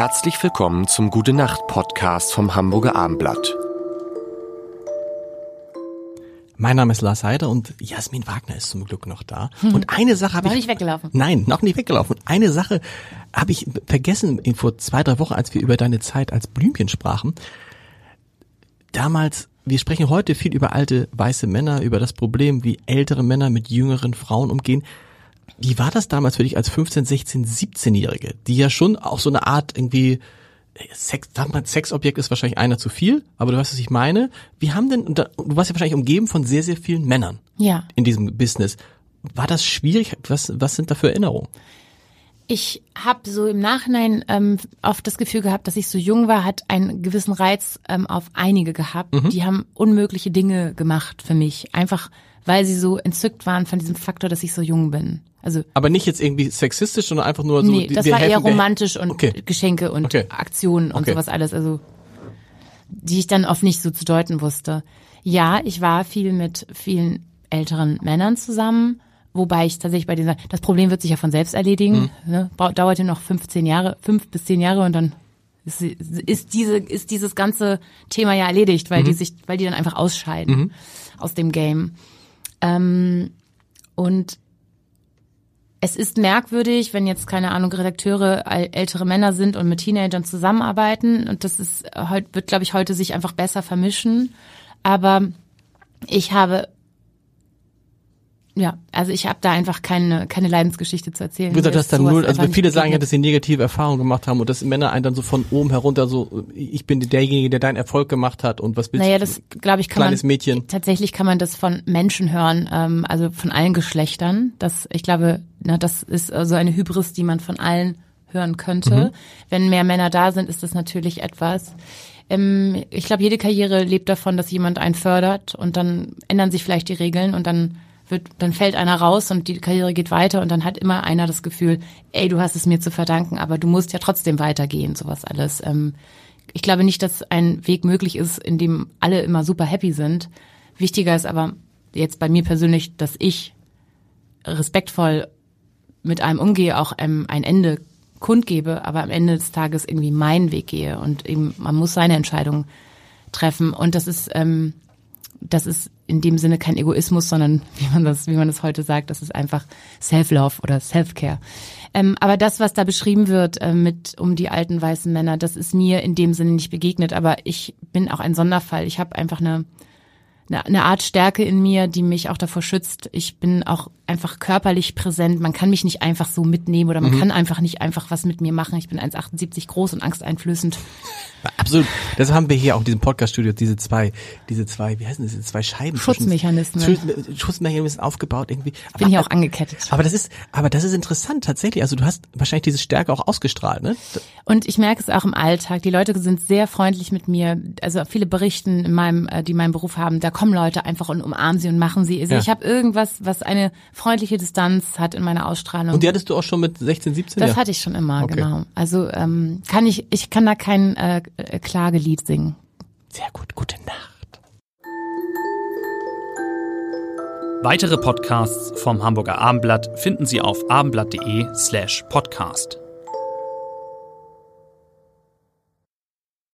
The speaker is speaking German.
Herzlich willkommen zum Gute Nacht Podcast vom Hamburger Armblatt. Mein Name ist Lars Heider und Jasmin Wagner ist zum Glück noch da. Und eine Sache habe ich. Noch nicht weggelaufen. Nein, noch nicht weggelaufen. Und eine Sache habe ich vergessen vor zwei, drei Wochen, als wir über deine Zeit als Blümchen sprachen. Damals, wir sprechen heute viel über alte weiße Männer, über das Problem, wie ältere Männer mit jüngeren Frauen umgehen. Wie war das damals für dich als 15, 16, 17-Jährige, die ja schon auch so eine Art irgendwie Sex, sag mal, Sexobjekt ist wahrscheinlich einer zu viel, aber du weißt, was ich meine. Wie haben denn, du warst ja wahrscheinlich umgeben von sehr, sehr vielen Männern Ja. in diesem Business. War das schwierig? Was, was sind da für Erinnerungen? Ich habe so im Nachhinein ähm, oft das Gefühl gehabt, dass ich so jung war, hat einen gewissen Reiz ähm, auf einige gehabt. Die haben unmögliche Dinge gemacht für mich, einfach weil sie so entzückt waren von diesem Faktor, dass ich so jung bin. Also Aber nicht jetzt irgendwie sexistisch, sondern einfach nur so. nee, das war eher helfen, wir- romantisch und Okay. Geschenke und Okay. Aktionen und Okay. sowas alles. Also die ich dann oft nicht so zu deuten wusste. Ja, ich war viel mit vielen älteren Männern zusammen, wobei ich tatsächlich bei dieser, das Problem wird sich ja von selbst erledigen, Mhm. ne? Brau- dauerte noch 15 Jahre, fünf bis zehn Jahre und dann ist, ist diese, ist dieses ganze Thema ja erledigt, weil Mhm. die sich, weil die dann einfach ausscheiden aus dem Game. Ähm, und es ist merkwürdig, wenn jetzt, keine Ahnung, Redakteure äl- ältere Männer sind und mit Teenagern zusammenarbeiten. Und das ist wird, glaube ich, heute sich einfach besser vermischen. Aber ich habe, ja, also ich habe da einfach keine, keine Leidensgeschichte zu erzählen. Wie gesagt, das dann null, also viele sagen ja, dass sie negative Erfahrungen gemacht haben und dass Männer einen dann so von oben herunter so, ich bin derjenige, der deinen Erfolg gemacht hat und was willst Naja, du? das glaube ich kann Kleines man Mädchen. tatsächlich kann man das von Menschen hören, ähm, also von allen Geschlechtern. Das, ich glaube, na, das ist so eine Hybris, die man von allen hören könnte. Wenn mehr Männer da sind, ist das natürlich etwas. Ähm, ich glaube, jede Karriere lebt davon, dass jemand einen fördert und dann ändern sich vielleicht die Regeln und dann wird, dann fällt einer raus und die Karriere geht weiter und dann hat immer einer das Gefühl, ey, du hast es mir zu verdanken, aber du musst ja trotzdem weitergehen, sowas alles. Ähm, ich glaube nicht, dass ein Weg möglich ist, in dem alle immer super happy sind. Wichtiger ist aber jetzt bei mir persönlich, dass ich respektvoll mit einem umgehe, auch einem ein Ende kundgebe, aber am Ende des Tages irgendwie meinen Weg gehe und eben man muss seine Entscheidung treffen und das ist ähm, das ist in dem Sinne kein Egoismus, sondern wie man das, wie man das heute sagt, das ist einfach Self-Love oder Self-Care. Ähm, aber das, was da beschrieben wird äh, mit um die alten weißen Männer, das ist mir in dem Sinne nicht begegnet. Aber ich bin auch ein Sonderfall. Ich habe einfach eine, eine, eine Art Stärke in mir, die mich auch davor schützt. Ich bin auch einfach körperlich präsent. Man kann mich nicht einfach so mitnehmen oder man kann einfach nicht einfach was mit mir machen. Ich bin 1,78 groß und angsteinflößend. Absolut. Das haben wir hier auch in diesem Podcast-Studio, diese zwei, diese zwei, wie heißen das, diese zwei Scheiben? zwischen- Schutzmechanismen. Schutz- Schutzmechanismen aufgebaut irgendwie. Aber, Bin hier auch angekettet. aber das ist, aber das ist interessant tatsächlich. Also du hast wahrscheinlich diese Stärke auch ausgestrahlt, ne? Und ich merke es auch im Alltag. Die Leute sind sehr freundlich mit mir. Also viele berichten in meinem, äh, die meinen Beruf haben, da kommen Leute einfach und umarmen sie und machen sie. Also Ja. ich habe irgendwas, was eine freundliche Distanz hat in meiner Ausstrahlung. Und die hattest du auch schon mit 16, 17? das ja. hatte ich schon immer, Okay. genau. Also ähm, kann ich, ich kann da kein äh, äh, Klagelied singen. Sehr gut, gute Nacht. Weitere Podcasts vom Hamburger Abendblatt finden Sie auf abendblatt.de slash podcast.